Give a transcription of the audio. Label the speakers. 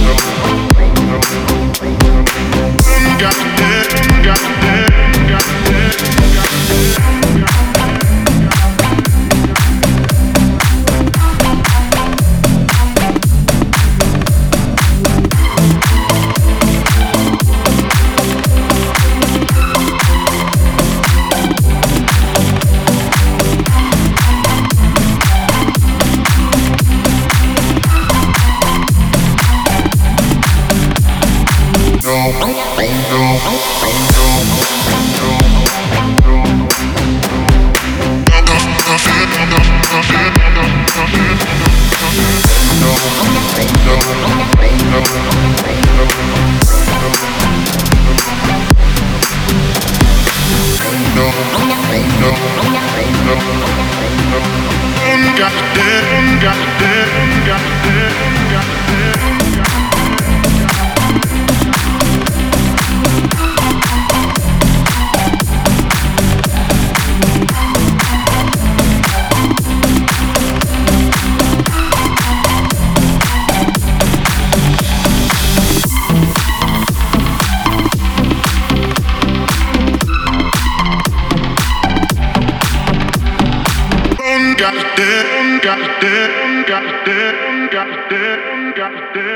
Speaker 1: yeah. Got it got it got it got dead, got it dead.